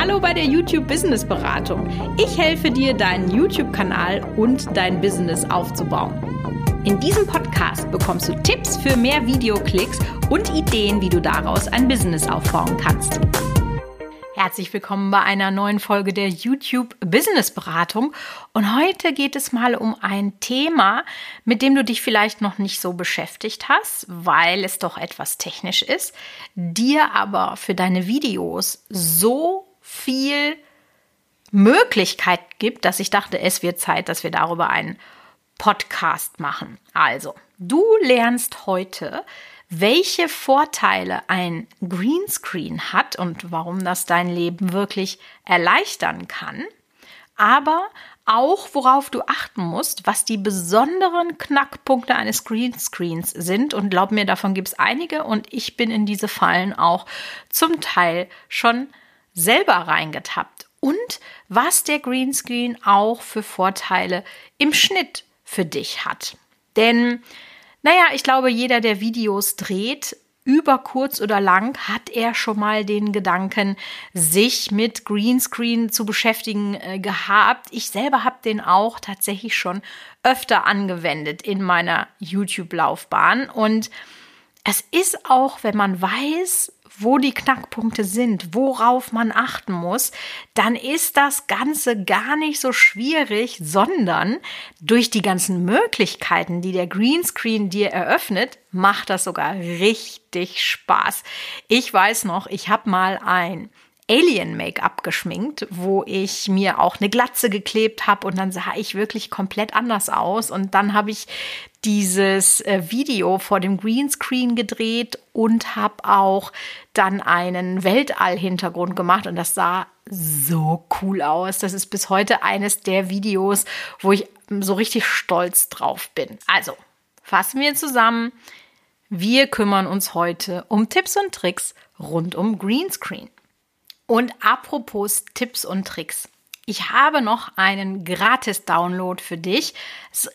Hallo bei der YouTube Business Beratung. Ich helfe dir, deinen YouTube-Kanal und dein Business aufzubauen. In diesem Podcast bekommst du Tipps für mehr Videoklicks und Ideen, wie du daraus ein Business aufbauen kannst. Herzlich willkommen bei einer neuen Folge der YouTube Business Beratung. Und heute geht es mal um ein Thema, mit dem du dich vielleicht noch nicht so beschäftigt hast, weil es doch etwas technisch ist, dir aber für deine Videos so viel Möglichkeit gibt, dass ich dachte, es wird Zeit, dass wir darüber einen Podcast machen. Also, du lernst heute, welche Vorteile ein Greenscreen hat und warum das dein Leben wirklich erleichtern kann, aber auch worauf du achten musst, was die besonderen Knackpunkte eines Greenscreens sind. Und glaub mir, davon gibt es einige und ich bin in diese Fallen auch zum Teil schon selber reingetappt. Und was der Greenscreen auch für Vorteile im Schnitt für dich hat. Denn naja, ich glaube, jeder, der Videos dreht, über kurz oder lang hat er schon mal den Gedanken, sich mit Greenscreen zu beschäftigen äh, gehabt. Ich selber habe den auch tatsächlich schon öfter angewendet in meiner YouTube-Laufbahn. Und es ist auch, wenn man weiß, wo die Knackpunkte sind, worauf man achten muss, dann ist das Ganze gar nicht so schwierig, sondern durch die ganzen Möglichkeiten, die der Greenscreen dir eröffnet, macht das sogar richtig Spaß. Ich weiß noch, ich habe mal ein Alien-Make-up geschminkt, wo ich mir auch eine Glatze geklebt habe und dann sah ich wirklich komplett anders aus. Und dann habe ich dieses äh, Video vor dem Greenscreen gedreht und habe auch dann einen Weltall-Hintergrund gemacht und das sah so cool aus. Das ist bis heute eines der Videos, wo ich so richtig stolz drauf bin. Also, fassen wir zusammen. Wir kümmern uns heute um Tipps und Tricks rund um Greenscreen. Und apropos Tipps und Tricks. Ich habe noch einen Gratis-Download für dich.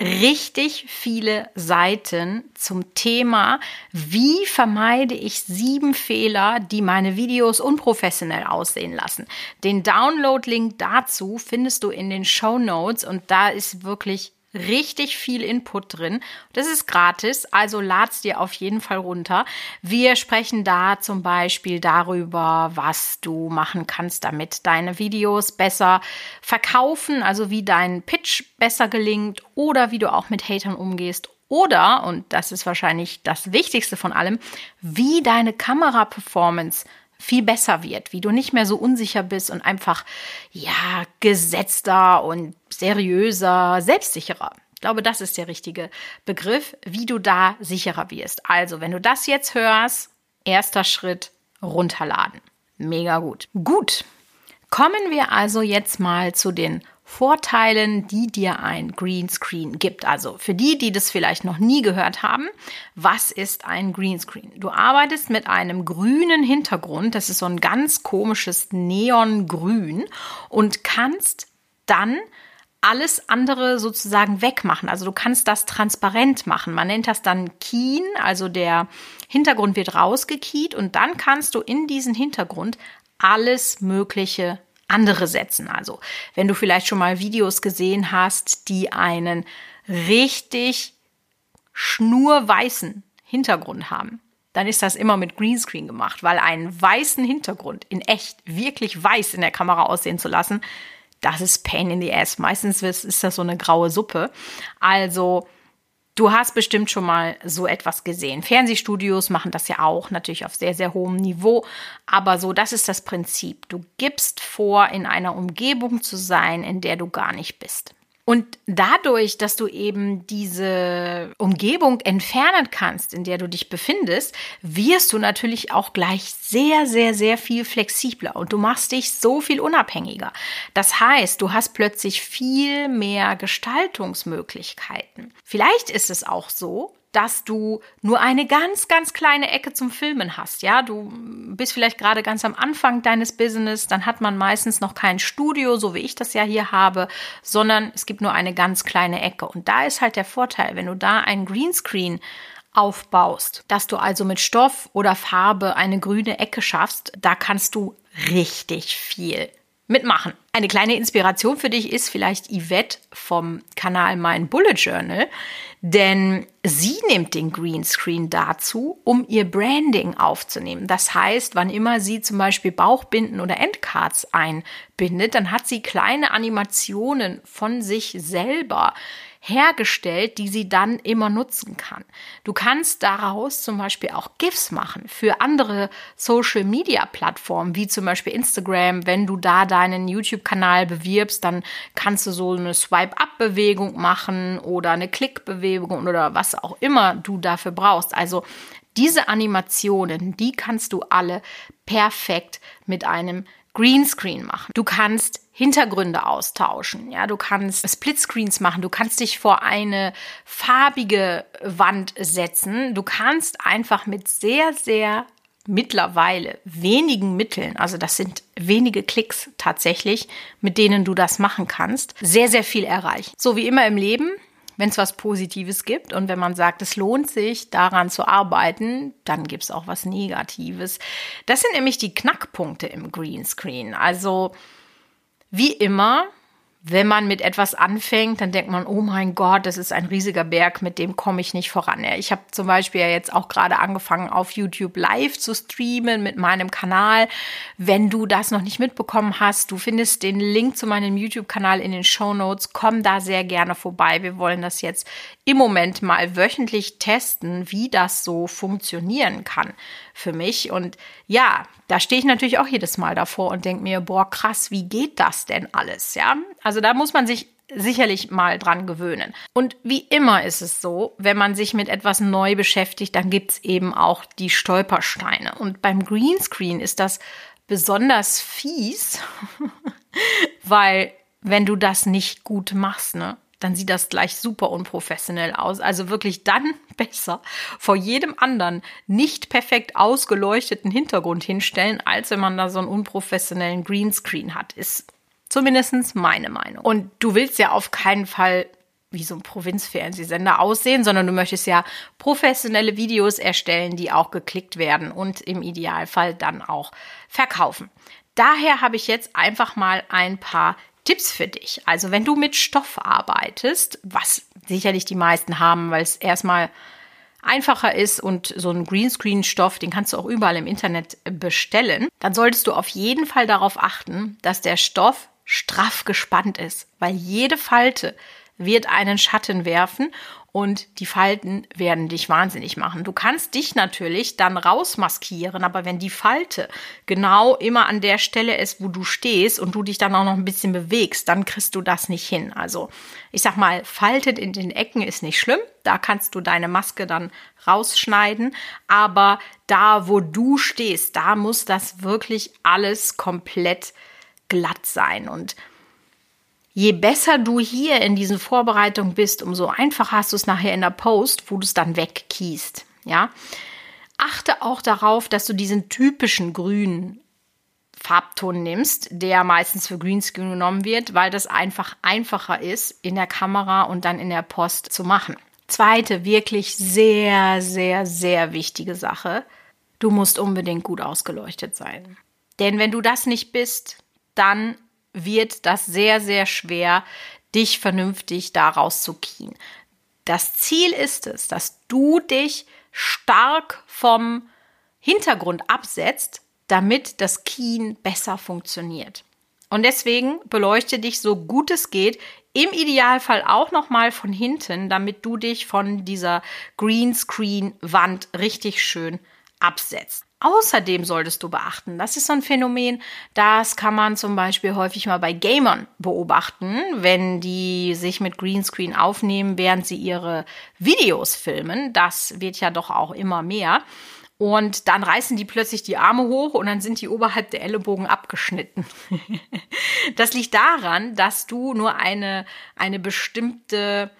Richtig viele Seiten zum Thema, wie vermeide ich sieben Fehler, die meine Videos unprofessionell aussehen lassen. Den Download-Link dazu findest du in den Show Notes und da ist wirklich richtig viel Input drin. Das ist gratis, also lad's dir auf jeden Fall runter. Wir sprechen da zum Beispiel darüber, was du machen kannst, damit deine Videos besser verkaufen, also wie dein Pitch besser gelingt oder wie du auch mit Hatern umgehst oder, und das ist wahrscheinlich das Wichtigste von allem, wie deine Kamera-Performance viel besser wird, wie du nicht mehr so unsicher bist und einfach, ja, gesetzter und seriöser, selbstsicherer. Ich glaube, das ist der richtige Begriff, wie du da sicherer wirst. Also, wenn du das jetzt hörst, erster Schritt runterladen. Mega gut. Gut. Kommen wir also jetzt mal zu den Vorteilen, die dir ein Greenscreen gibt. Also für die, die das vielleicht noch nie gehört haben, was ist ein Greenscreen? Du arbeitest mit einem grünen Hintergrund, das ist so ein ganz komisches Neongrün und kannst dann alles andere sozusagen wegmachen. Also du kannst das transparent machen. Man nennt das dann Keen, also der Hintergrund wird rausgekiet und dann kannst du in diesen Hintergrund alles Mögliche andere setzen. Also, wenn du vielleicht schon mal Videos gesehen hast, die einen richtig schnurweißen Hintergrund haben, dann ist das immer mit Greenscreen gemacht, weil einen weißen Hintergrund in echt wirklich weiß in der Kamera aussehen zu lassen, das ist Pain in the Ass. Meistens ist das so eine graue Suppe. Also Du hast bestimmt schon mal so etwas gesehen. Fernsehstudios machen das ja auch, natürlich auf sehr, sehr hohem Niveau. Aber so, das ist das Prinzip. Du gibst vor, in einer Umgebung zu sein, in der du gar nicht bist. Und dadurch, dass du eben diese Umgebung entfernen kannst, in der du dich befindest, wirst du natürlich auch gleich sehr, sehr, sehr viel flexibler und du machst dich so viel unabhängiger. Das heißt, du hast plötzlich viel mehr Gestaltungsmöglichkeiten. Vielleicht ist es auch so, dass du nur eine ganz, ganz kleine Ecke zum Filmen hast. Ja, du bist vielleicht gerade ganz am Anfang deines Business, dann hat man meistens noch kein Studio, so wie ich das ja hier habe, sondern es gibt nur eine ganz kleine Ecke. Und da ist halt der Vorteil, wenn du da einen Greenscreen aufbaust, dass du also mit Stoff oder Farbe eine grüne Ecke schaffst, da kannst du richtig viel mitmachen. Eine kleine Inspiration für dich ist vielleicht Yvette vom Kanal Mein Bullet Journal, denn sie nimmt den Greenscreen dazu, um ihr Branding aufzunehmen. Das heißt, wann immer sie zum Beispiel Bauchbinden oder Endcards einbindet, dann hat sie kleine Animationen von sich selber hergestellt, die sie dann immer nutzen kann. Du kannst daraus zum Beispiel auch GIFs machen für andere Social Media Plattformen, wie zum Beispiel Instagram. Wenn du da deinen YouTube-Kanal bewirbst, dann kannst du so eine Swipe-Up-Bewegung machen oder eine Klick-Bewegung oder was auch immer du dafür brauchst. Also diese Animationen, die kannst du alle perfekt mit einem Greenscreen machen. Du kannst Hintergründe austauschen. Ja, du kannst Splitscreens machen. Du kannst dich vor eine farbige Wand setzen. Du kannst einfach mit sehr, sehr mittlerweile wenigen Mitteln, also das sind wenige Klicks tatsächlich, mit denen du das machen kannst, sehr, sehr viel erreichen. So wie immer im Leben, wenn es was Positives gibt und wenn man sagt, es lohnt sich, daran zu arbeiten, dann gibt es auch was Negatives. Das sind nämlich die Knackpunkte im Greenscreen. Also wie immer, wenn man mit etwas anfängt, dann denkt man, oh mein Gott, das ist ein riesiger Berg, mit dem komme ich nicht voran. Ich habe zum Beispiel ja jetzt auch gerade angefangen, auf YouTube live zu streamen mit meinem Kanal. Wenn du das noch nicht mitbekommen hast, du findest den Link zu meinem YouTube-Kanal in den Show Notes. Komm da sehr gerne vorbei. Wir wollen das jetzt im Moment mal wöchentlich testen, wie das so funktionieren kann für mich. Und ja, da stehe ich natürlich auch jedes Mal davor und denke mir, boah, krass, wie geht das denn alles? Ja, also da muss man sich sicherlich mal dran gewöhnen. Und wie immer ist es so, wenn man sich mit etwas neu beschäftigt, dann gibt es eben auch die Stolpersteine. Und beim Greenscreen ist das besonders fies, weil wenn du das nicht gut machst, ne, dann sieht das gleich super unprofessionell aus. Also wirklich dann besser vor jedem anderen nicht perfekt ausgeleuchteten Hintergrund hinstellen, als wenn man da so einen unprofessionellen Greenscreen hat. Ist zumindest meine Meinung. Und du willst ja auf keinen Fall wie so ein Provinzfernsehsender aussehen, sondern du möchtest ja professionelle Videos erstellen, die auch geklickt werden und im Idealfall dann auch verkaufen. Daher habe ich jetzt einfach mal ein paar Tipps für dich. Also wenn du mit Stoff arbeitest, was sicherlich die meisten haben, weil es erstmal einfacher ist und so ein Greenscreen-Stoff, den kannst du auch überall im Internet bestellen, dann solltest du auf jeden Fall darauf achten, dass der Stoff straff gespannt ist, weil jede Falte wird einen Schatten werfen und die Falten werden dich wahnsinnig machen. Du kannst dich natürlich dann rausmaskieren, aber wenn die Falte genau immer an der Stelle ist, wo du stehst und du dich dann auch noch ein bisschen bewegst, dann kriegst du das nicht hin. Also ich sag mal, Falten in den Ecken ist nicht schlimm. Da kannst du deine Maske dann rausschneiden. Aber da, wo du stehst, da muss das wirklich alles komplett glatt sein. Und je besser du hier in diesen Vorbereitungen bist, umso einfacher hast du es nachher in der Post, wo du es dann wegkiest. Ja, achte auch darauf, dass du diesen typischen grünen Farbton nimmst, der meistens für Greenscreen genommen wird, weil das einfach einfacher ist, in der Kamera und dann in der Post zu machen. Zweite, wirklich sehr, sehr, sehr wichtige Sache. Du musst unbedingt gut ausgeleuchtet sein. Denn wenn du das nicht bist, dann wird das sehr, sehr schwer, dich vernünftig daraus zu kien. Das Ziel ist es, dass du dich stark vom Hintergrund absetzt, damit das Kien besser funktioniert. Und deswegen beleuchte dich so gut es geht, im Idealfall auch noch mal von hinten, damit du dich von dieser Greenscreen Wand richtig schön absetzt. Außerdem solltest du beachten, das ist so ein Phänomen, das kann man zum Beispiel häufig mal bei Gamern beobachten, wenn die sich mit Greenscreen aufnehmen, während sie ihre Videos filmen. Das wird ja doch auch immer mehr. Und dann reißen die plötzlich die Arme hoch und dann sind die oberhalb der Ellenbogen abgeschnitten. das liegt daran, dass du nur eine, eine bestimmte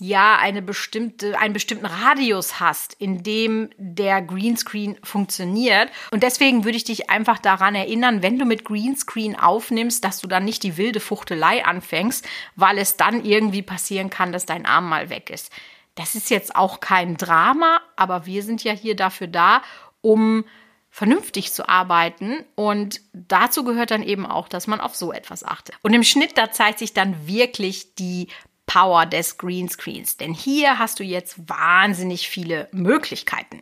ja eine bestimmte, einen bestimmten Radius hast, in dem der Greenscreen funktioniert. Und deswegen würde ich dich einfach daran erinnern, wenn du mit Greenscreen aufnimmst, dass du dann nicht die wilde Fuchtelei anfängst, weil es dann irgendwie passieren kann, dass dein Arm mal weg ist. Das ist jetzt auch kein Drama, aber wir sind ja hier dafür da, um vernünftig zu arbeiten. Und dazu gehört dann eben auch, dass man auf so etwas achtet. Und im Schnitt, da zeigt sich dann wirklich die Power des Greenscreens. Denn hier hast du jetzt wahnsinnig viele Möglichkeiten,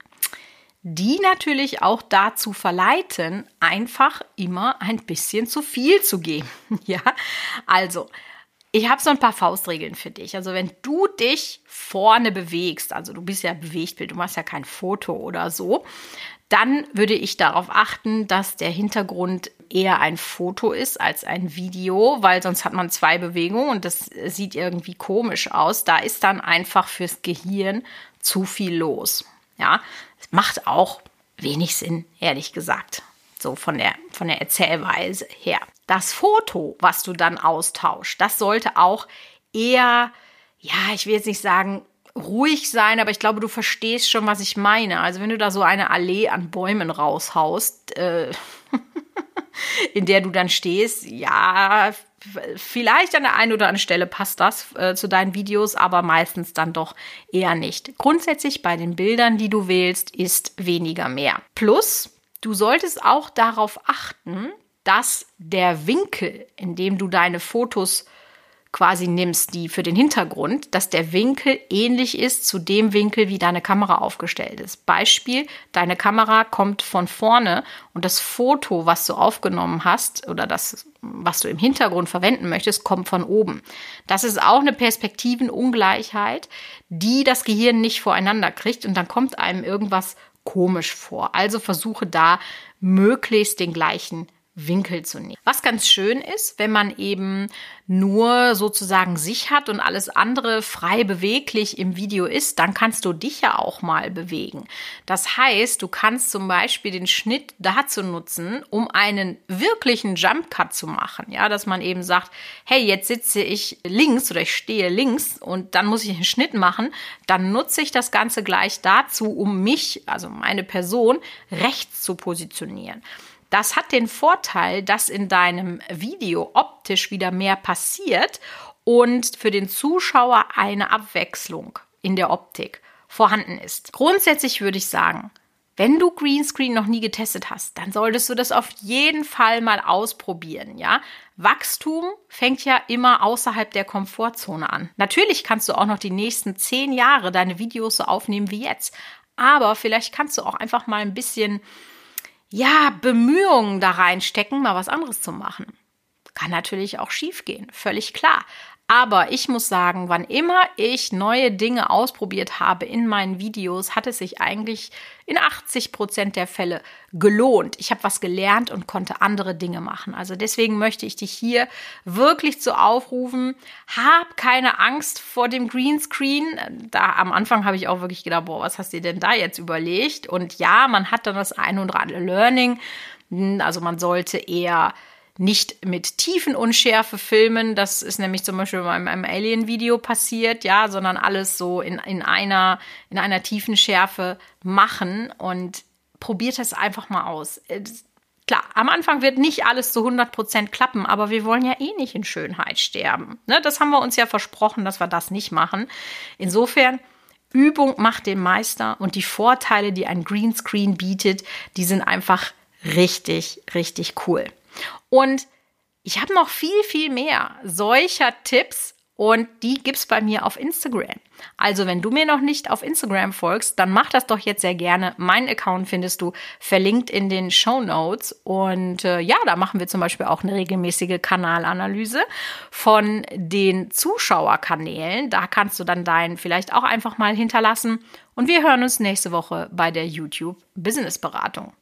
die natürlich auch dazu verleiten, einfach immer ein bisschen zu viel zu geben. ja, also ich habe so ein paar Faustregeln für dich. Also wenn du dich vorne bewegst, also du bist ja Bewegtbild, du machst ja kein Foto oder so, dann würde ich darauf achten, dass der Hintergrund eher ein Foto ist als ein Video, weil sonst hat man zwei Bewegungen und das sieht irgendwie komisch aus. Da ist dann einfach fürs Gehirn zu viel los. Ja, es macht auch wenig Sinn, ehrlich gesagt. So von der, von der Erzählweise her. Das Foto, was du dann austauschst, das sollte auch eher, ja, ich will jetzt nicht sagen, ruhig sein, aber ich glaube, du verstehst schon, was ich meine. Also wenn du da so eine Allee an Bäumen raushaust, äh, in der du dann stehst, ja, vielleicht an der einen oder anderen Stelle passt das äh, zu deinen Videos, aber meistens dann doch eher nicht. Grundsätzlich bei den Bildern, die du wählst, ist weniger mehr. Plus, du solltest auch darauf achten, dass der Winkel, in dem du deine Fotos quasi nimmst, die für den Hintergrund, dass der Winkel ähnlich ist zu dem Winkel, wie deine Kamera aufgestellt ist. Beispiel, deine Kamera kommt von vorne und das Foto, was du aufgenommen hast oder das, was du im Hintergrund verwenden möchtest, kommt von oben. Das ist auch eine Perspektivenungleichheit, die das Gehirn nicht voreinander kriegt und dann kommt einem irgendwas komisch vor. Also versuche da möglichst den gleichen Winkel zu nehmen. Was ganz schön ist, wenn man eben nur sozusagen sich hat und alles andere frei beweglich im Video ist, dann kannst du dich ja auch mal bewegen. Das heißt, du kannst zum Beispiel den Schnitt dazu nutzen, um einen wirklichen Jump Cut zu machen. Ja, dass man eben sagt, hey, jetzt sitze ich links oder ich stehe links und dann muss ich einen Schnitt machen. Dann nutze ich das Ganze gleich dazu, um mich, also meine Person, rechts zu positionieren. Das hat den Vorteil, dass in deinem Video optisch wieder mehr passiert und für den Zuschauer eine Abwechslung in der Optik vorhanden ist. Grundsätzlich würde ich sagen, wenn du Greenscreen noch nie getestet hast, dann solltest du das auf jeden Fall mal ausprobieren, ja? Wachstum fängt ja immer außerhalb der Komfortzone an. Natürlich kannst du auch noch die nächsten zehn Jahre deine Videos so aufnehmen wie jetzt. Aber vielleicht kannst du auch einfach mal ein bisschen ja, Bemühungen da reinstecken, mal was anderes zu machen. Kann natürlich auch schiefgehen, völlig klar. Aber ich muss sagen, wann immer ich neue Dinge ausprobiert habe in meinen Videos, hat es sich eigentlich in 80 Prozent der Fälle gelohnt. Ich habe was gelernt und konnte andere Dinge machen. Also deswegen möchte ich dich hier wirklich zu aufrufen, hab keine Angst vor dem Greenscreen. Da am Anfang habe ich auch wirklich gedacht, boah, was hast du denn da jetzt überlegt? Und ja, man hat dann das ein oder andere Learning. Also man sollte eher nicht mit Tiefenunschärfe filmen. Das ist nämlich zum Beispiel bei meinem Alien-Video passiert, ja, sondern alles so in, in einer, in einer Tiefenschärfe machen und probiert es einfach mal aus. Klar, am Anfang wird nicht alles zu 100% klappen, aber wir wollen ja eh nicht in Schönheit sterben. Ne? Das haben wir uns ja versprochen, dass wir das nicht machen. Insofern, Übung macht den Meister und die Vorteile, die ein Greenscreen bietet, die sind einfach richtig, richtig cool. Und ich habe noch viel, viel mehr solcher Tipps und die gibt es bei mir auf Instagram. Also wenn du mir noch nicht auf Instagram folgst, dann mach das doch jetzt sehr gerne. Mein Account findest du verlinkt in den Show Notes. Und äh, ja, da machen wir zum Beispiel auch eine regelmäßige Kanalanalyse von den Zuschauerkanälen. Da kannst du dann deinen vielleicht auch einfach mal hinterlassen. Und wir hören uns nächste Woche bei der YouTube Business Beratung.